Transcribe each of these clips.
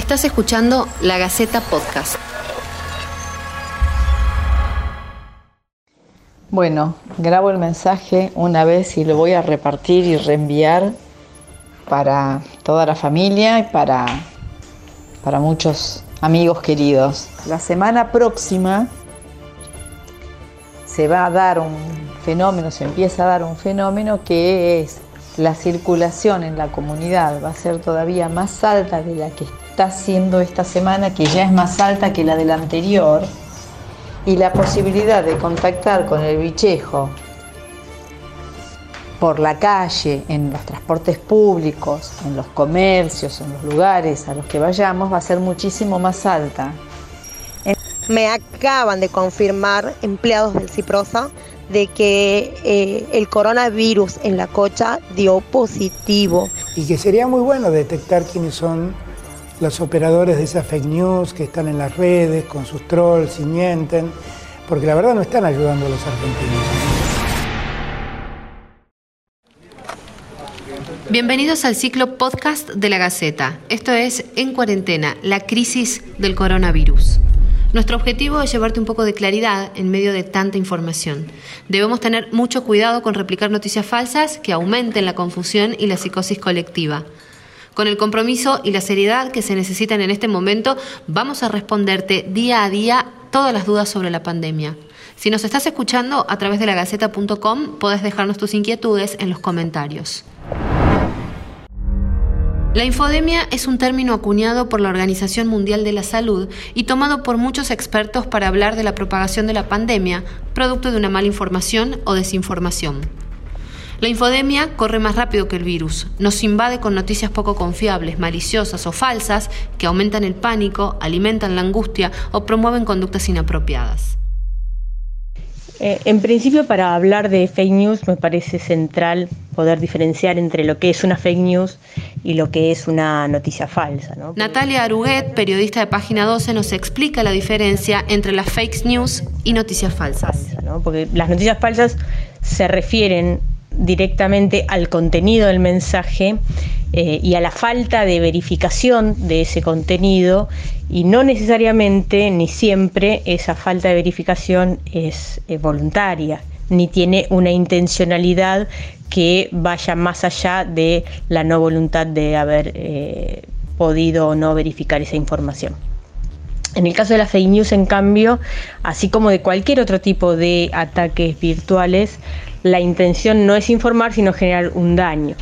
Estás escuchando La Gaceta Podcast. Bueno, grabo el mensaje una vez y lo voy a repartir y reenviar para toda la familia y para, para muchos amigos queridos. La semana próxima se va a dar un fenómeno, se empieza a dar un fenómeno que es la circulación en la comunidad va a ser todavía más alta de la que está siendo esta semana, que ya es más alta que la de la anterior, y la posibilidad de contactar con el bichejo por la calle, en los transportes públicos, en los comercios, en los lugares a los que vayamos, va a ser muchísimo más alta. Me acaban de confirmar empleados del Ciprosa de que eh, el coronavirus en la cocha dio positivo. Y que sería muy bueno detectar quiénes son los operadores de esas fake news que están en las redes con sus trolls y mienten, porque la verdad no están ayudando a los argentinos. Bienvenidos al ciclo podcast de la Gaceta. Esto es En Cuarentena, la crisis del coronavirus. Nuestro objetivo es llevarte un poco de claridad en medio de tanta información. Debemos tener mucho cuidado con replicar noticias falsas que aumenten la confusión y la psicosis colectiva. Con el compromiso y la seriedad que se necesitan en este momento, vamos a responderte día a día todas las dudas sobre la pandemia. Si nos estás escuchando a través de la gaceta.com, podés dejarnos tus inquietudes en los comentarios. La infodemia es un término acuñado por la Organización Mundial de la Salud y tomado por muchos expertos para hablar de la propagación de la pandemia, producto de una mala información o desinformación. La infodemia corre más rápido que el virus, nos invade con noticias poco confiables, maliciosas o falsas que aumentan el pánico, alimentan la angustia o promueven conductas inapropiadas. Eh, en principio, para hablar de fake news me parece central poder diferenciar entre lo que es una fake news y lo que es una noticia falsa. Natalia Aruguet, periodista de Página 12, nos explica la diferencia entre las fake news y noticias falsas. Porque las noticias falsas se refieren directamente al contenido del mensaje eh, y a la falta de verificación de ese contenido y no necesariamente ni siempre esa falta de verificación es eh, voluntaria ni tiene una intencionalidad que vaya más allá de la no voluntad de haber eh, podido o no verificar esa información. En el caso de las fake news, en cambio, así como de cualquier otro tipo de ataques virtuales, la intención no es informar, sino generar un daño.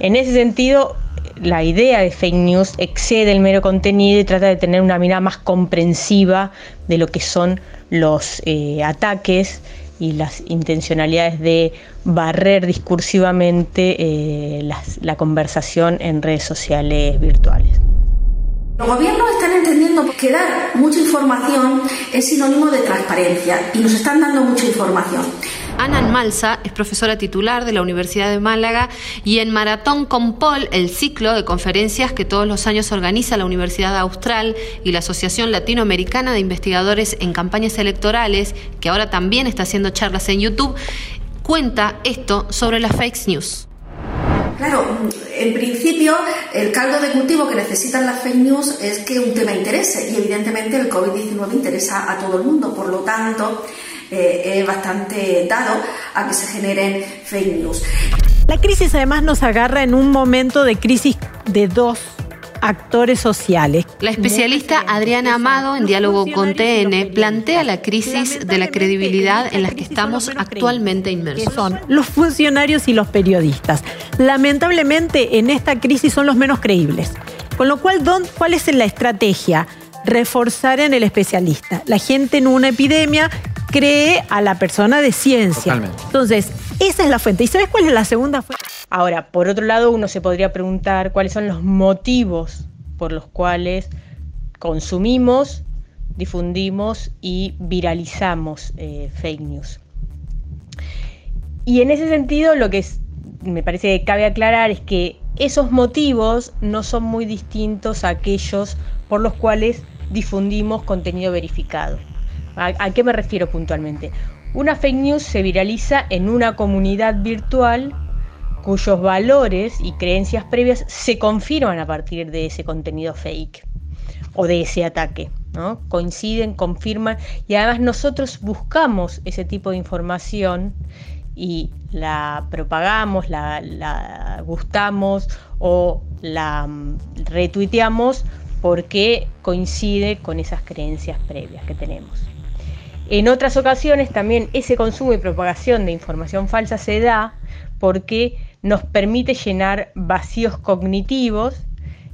En ese sentido, la idea de fake news excede el mero contenido y trata de tener una mirada más comprensiva de lo que son los eh, ataques y las intencionalidades de barrer discursivamente eh, la conversación en redes sociales virtuales. Los gobiernos están entendiendo que dar mucha información es sinónimo de transparencia y nos están dando mucha información. Ana Malsa es profesora titular de la Universidad de Málaga y en Maratón con Paul, el ciclo de conferencias que todos los años organiza la Universidad Austral y la Asociación Latinoamericana de Investigadores en Campañas Electorales, que ahora también está haciendo charlas en YouTube, cuenta esto sobre las fake news. Claro, en principio el caldo de cultivo que necesitan las fake news es que un tema interese y evidentemente el COVID-19 interesa a todo el mundo, por lo tanto eh, es bastante dado a que se generen fake news. La crisis además nos agarra en un momento de crisis de dos actores sociales. La especialista Adriana Amado, en diálogo con TN, plantea la crisis de la credibilidad en la que estamos actualmente inmersos. Son los funcionarios y los periodistas. Lamentablemente, en esta crisis son los menos creíbles. Con lo cual, ¿cuál es la estrategia? Reforzar en el especialista. La gente en una epidemia cree a la persona de ciencia. Entonces, esa es la fuente. ¿Y sabes cuál es la segunda fuente? Ahora, por otro lado, uno se podría preguntar cuáles son los motivos por los cuales consumimos, difundimos y viralizamos eh, fake news. Y en ese sentido, lo que me parece que cabe aclarar es que esos motivos no son muy distintos a aquellos por los cuales difundimos contenido verificado. ¿A, qué me refiero puntualmente? Una fake news se viraliza en una comunidad virtual cuyos valores y creencias previas se confirman a partir de ese contenido fake. o de ese ataque. ¿no? Coinciden, confirman y además nosotros buscamos ese tipo de información y la propagamos, la, gustamos o la mm, retuiteamos porque coincide con esas creencias previas que tenemos. En otras ocasiones también ese consumo y propagación de información falsa se da porque nos permite llenar vacíos cognitivos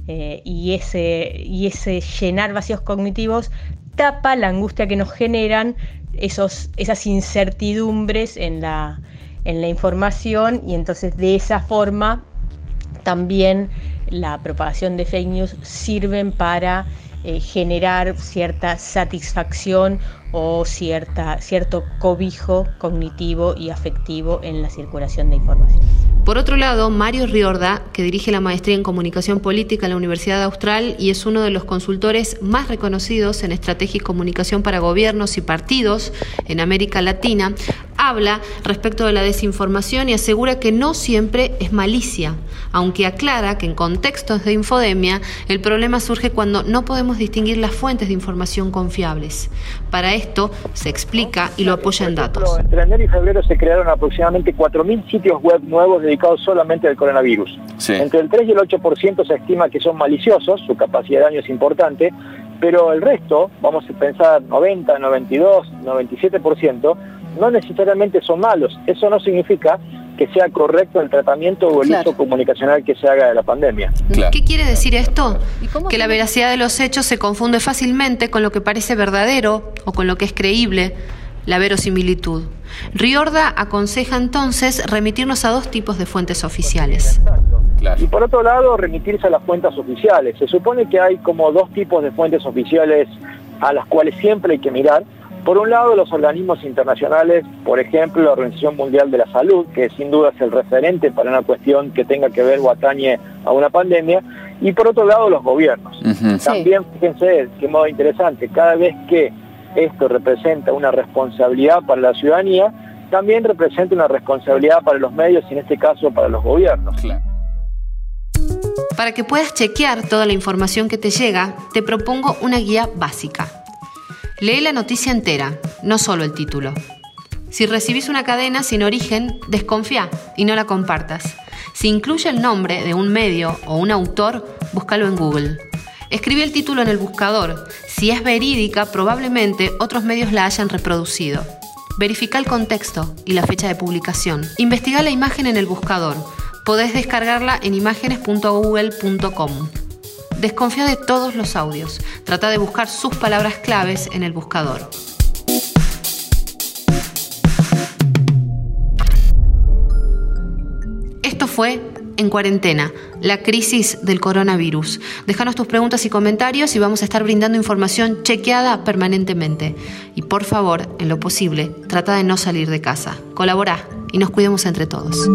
eh, y, ese, y ese llenar vacíos cognitivos tapa la angustia que nos generan esos, esas incertidumbres en la, en la información y entonces de esa forma también la propagación de fake news sirven para eh, generar cierta satisfacción o cierta, cierto cobijo cognitivo y afectivo en la circulación de información. Por otro lado, Mario Riorda, que dirige la maestría en comunicación política en la Universidad Austral y es uno de los consultores más reconocidos en estrategia y comunicación para gobiernos y partidos en América Latina, habla respecto de la desinformación y asegura que no siempre es malicia, aunque aclara que en contextos de infodemia el problema surge cuando no podemos distinguir las fuentes de información confiables. Para esto se explica y lo apoya en datos. Entre enero y febrero se crearon aproximadamente 4.000 sitios web nuevos dedicados solamente al coronavirus. Entre el 3 y el 8% se estima que son maliciosos, su capacidad de daño es importante, pero el resto, vamos a pensar 90, 92, 97%, no necesariamente son malos. Eso no significa que sea correcto el tratamiento o el uso comunicacional que se haga de la pandemia. ¿Qué quiere decir esto? Que la veracidad de los hechos se confunde fácilmente con lo que parece verdadero o con lo que es creíble, la verosimilitud. Riorda aconseja entonces remitirnos a dos tipos de fuentes oficiales. Y por otro lado, remitirse a las fuentes oficiales. Se supone que hay como dos tipos de fuentes oficiales a las cuales siempre hay que mirar. Por un lado, los organismos internacionales, por ejemplo, la Organización Mundial de la Salud, que sin duda es el referente para una cuestión que tenga que ver o atañe a una pandemia, y por otro lado, los gobiernos. También, fíjense, qué modo interesante, cada vez que esto representa una responsabilidad para la ciudadanía, también representa una responsabilidad para los medios y en este caso para los gobiernos. Para que puedas chequear toda la información que te llega, te propongo una guía básica. Lee la noticia entera, no solo el título. Si recibís una cadena sin origen, desconfía y no la compartas. Si incluye el nombre de un medio o un autor, búscalo en Google. Escribe el título en el buscador. Si es verídica, probablemente otros medios la hayan reproducido. Verifica el contexto y la fecha de publicación. Investiga la imagen en el buscador. Podés descargarla en imágenes.google.com. Desconfía de todos los audios. Trata de buscar sus palabras claves en el buscador. Esto fue En Cuarentena, la crisis del coronavirus. Déjanos tus preguntas y comentarios y vamos a estar brindando información chequeada permanentemente. Y por favor, en lo posible, trata de no salir de casa. Colabora y nos cuidemos entre todos.